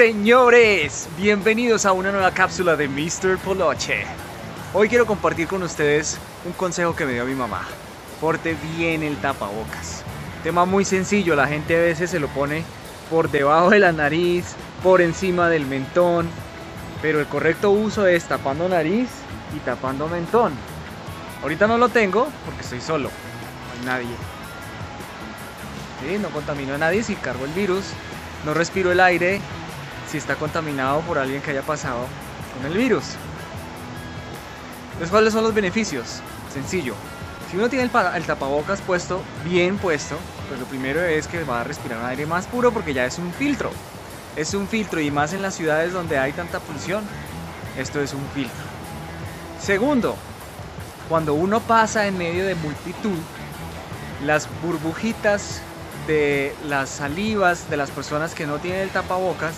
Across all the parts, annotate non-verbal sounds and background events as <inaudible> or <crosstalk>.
Señores, bienvenidos a una nueva cápsula de Mr. Poloche. Hoy quiero compartir con ustedes un consejo que me dio mi mamá. Porte bien el tapabocas. Tema muy sencillo, la gente a veces se lo pone por debajo de la nariz, por encima del mentón, pero el correcto uso es tapando nariz y tapando mentón. Ahorita no lo tengo porque estoy solo, no hay nadie. No contamino a nadie si cargo el virus, no respiro el aire si está contaminado por alguien que haya pasado con el virus. Entonces, ¿cuáles son los beneficios? Sencillo. Si uno tiene el, el, tapabocas puesto, bien puesto, pues lo primero es que va a respirar un aire más puro porque ya es un filtro. Es un filtro y más en las ciudades donde hay tanta polución, esto es un filtro. Segundo, cuando uno pasa en medio de multitud, las burbujitas de las salivas de las personas que no tienen el tapabocas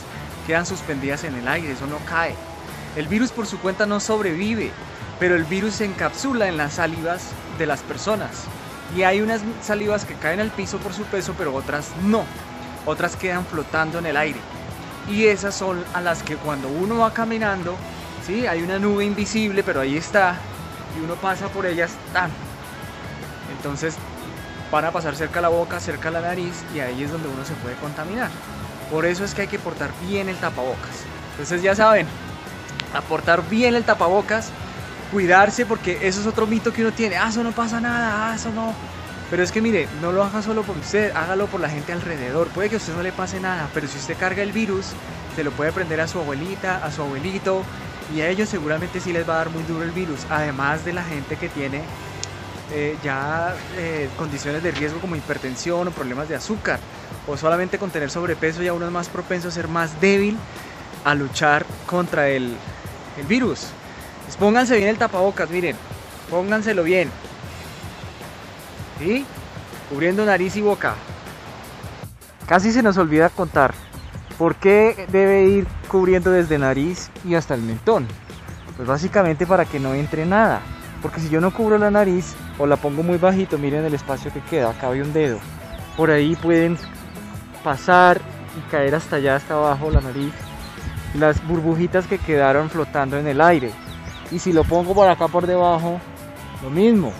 quedan suspendidas en el aire, eso no cae. El virus por su cuenta no sobrevive, pero el virus se encapsula en las salivas de las personas. Y hay unas salivas que caen al piso por su peso, pero otras no. Otras quedan flotando en el aire. Y esas son a las que cuando uno va caminando, ¿sí? hay una nube invisible, pero ahí está, y uno pasa por ellas, ¡tan! Entonces van a pasar cerca la boca, cerca la nariz, y ahí es donde uno se puede contaminar. Por eso es que hay que portar bien el tapabocas. Entonces ya saben, aportar bien el tapabocas, cuidarse porque eso es otro mito que uno tiene. Ah, eso no pasa nada, ah, eso no. Pero es que mire, no lo haga solo por usted, hágalo por la gente alrededor. Puede que a usted no le pase nada, pero si usted carga el virus, se lo puede prender a su abuelita, a su abuelito, y a ellos seguramente sí les va a dar muy duro el virus. Además de la gente que tiene eh, ya eh, condiciones de riesgo como hipertensión o problemas de azúcar, o solamente con tener sobrepeso ya uno es más propenso a ser más débil a luchar contra el, el virus. Pues pónganse bien el tapabocas, miren, pónganselo bien. ¿Sí? Cubriendo nariz y boca. Casi se nos olvida contar por qué debe ir cubriendo desde nariz y hasta el mentón. Pues básicamente para que no entre nada. Porque si yo no cubro la nariz o la pongo muy bajito, miren el espacio que queda, acá hay un dedo. Por ahí pueden pasar y caer hasta allá, hasta abajo la nariz. Las burbujitas que quedaron flotando en el aire. Y si lo pongo por acá por debajo, lo mismo.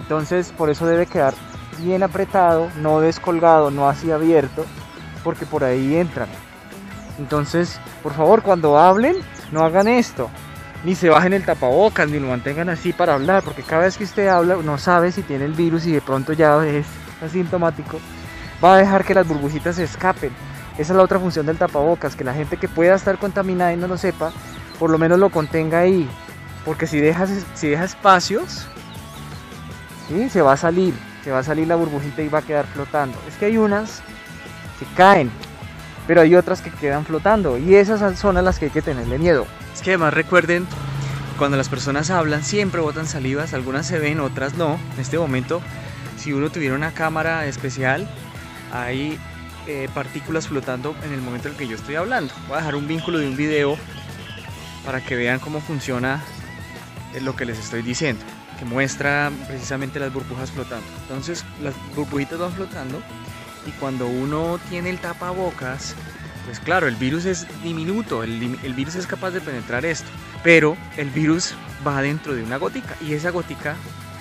Entonces por eso debe quedar bien apretado, no descolgado, no así abierto, porque por ahí entran. Entonces, por favor, cuando hablen, no hagan esto. Ni se bajen el tapabocas, ni lo mantengan así para hablar, porque cada vez que usted habla, no sabe si tiene el virus y de pronto ya es asintomático, va a dejar que las burbujitas se escapen. Esa es la otra función del tapabocas, que la gente que pueda estar contaminada y no lo sepa, por lo menos lo contenga ahí. Porque si dejas, si deja espacios, ¿sí? se va a salir, se va a salir la burbujita y va a quedar flotando. Es que hay unas que caen, pero hay otras que quedan flotando y esas son las que hay que tenerle miedo. Es que además recuerden, cuando las personas hablan siempre botan salivas, algunas se ven, otras no. En este momento, si uno tuviera una cámara especial, hay eh, partículas flotando en el momento en el que yo estoy hablando. Voy a dejar un vínculo de un video para que vean cómo funciona lo que les estoy diciendo, que muestra precisamente las burbujas flotando. Entonces las burbujitas van flotando y cuando uno tiene el tapabocas, pues claro, el virus es diminuto, el, el, virus es capaz de penetrar esto, pero el virus va dentro de una gotica y esa gotica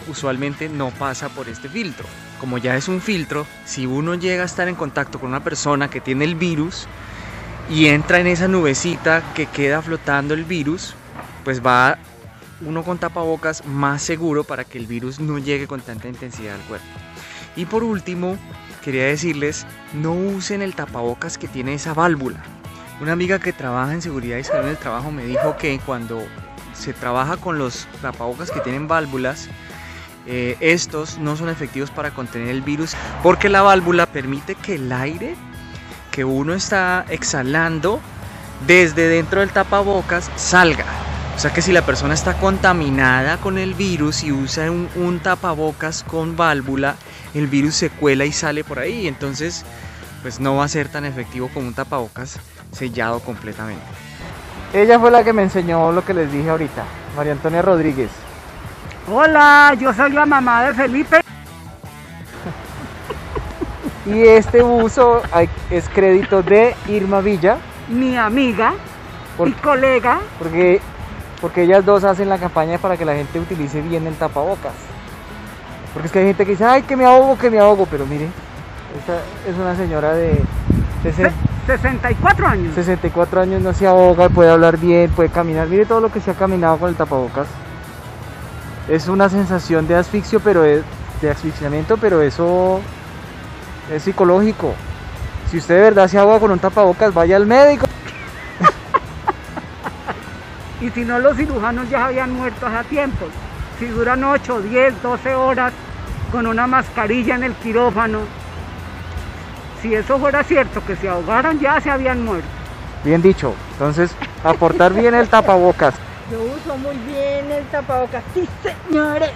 usualmente no pasa por este filtro. Como ya es un filtro, si uno llega a estar en contacto con una persona que tiene el virus y entra en esa nubecita que queda flotando el virus, pues va uno con tapabocas más seguro para que el virus no llegue con tanta intensidad al cuerpo. Y por último, quería decirles, no usen el tapabocas que tiene esa válvula. Una amiga que trabaja en seguridad y salud en el trabajo me dijo que cuando se trabaja con los tapabocas que tienen válvulas, eh, estos no son efectivos para contener el virus porque la válvula permite que el aire que uno está exhalando desde dentro del tapabocas salga. O sea que si la persona está contaminada con el virus y usa un, un, tapabocas con válvula, el virus se cuela y sale por ahí. Entonces, pues no va a ser tan efectivo como un tapabocas sellado completamente. Ella fue la que me enseñó lo que les dije ahorita, María Antonia Rodríguez. Hola, yo soy la mamá de Felipe. <laughs> Y este buzo es crédito de Irma Villa, Mi amiga Por- y colega. porque, porque ellas dos hacen la campaña para que la gente utilice bien el tapabocas. Porque es que hay gente que dice, ay, que me ahogo, que me ahogo, pero mire, esta es una señora de se- 64 años. 64 años, no se ahoga, puede hablar bien, puede caminar, mire todo lo que se ha caminado con el tapabocas. Es una sensación de asfixio, pero es, de asfixiamiento, pero eso es psicológico. Si usted de verdad se ahoga con un tapabocas, vaya al médico. <laughs> Y si no, los cirujanos ya habían muerto hace tiempo. Si duran 8, 10, 12 horas con una mascarilla en el quirófano. Si eso fuera cierto, que se ahogaran, ya se habían muerto. Bien dicho. Entonces, aportar bien el tapabocas. Yo uso muy bien el tapabocas. Sí, señores.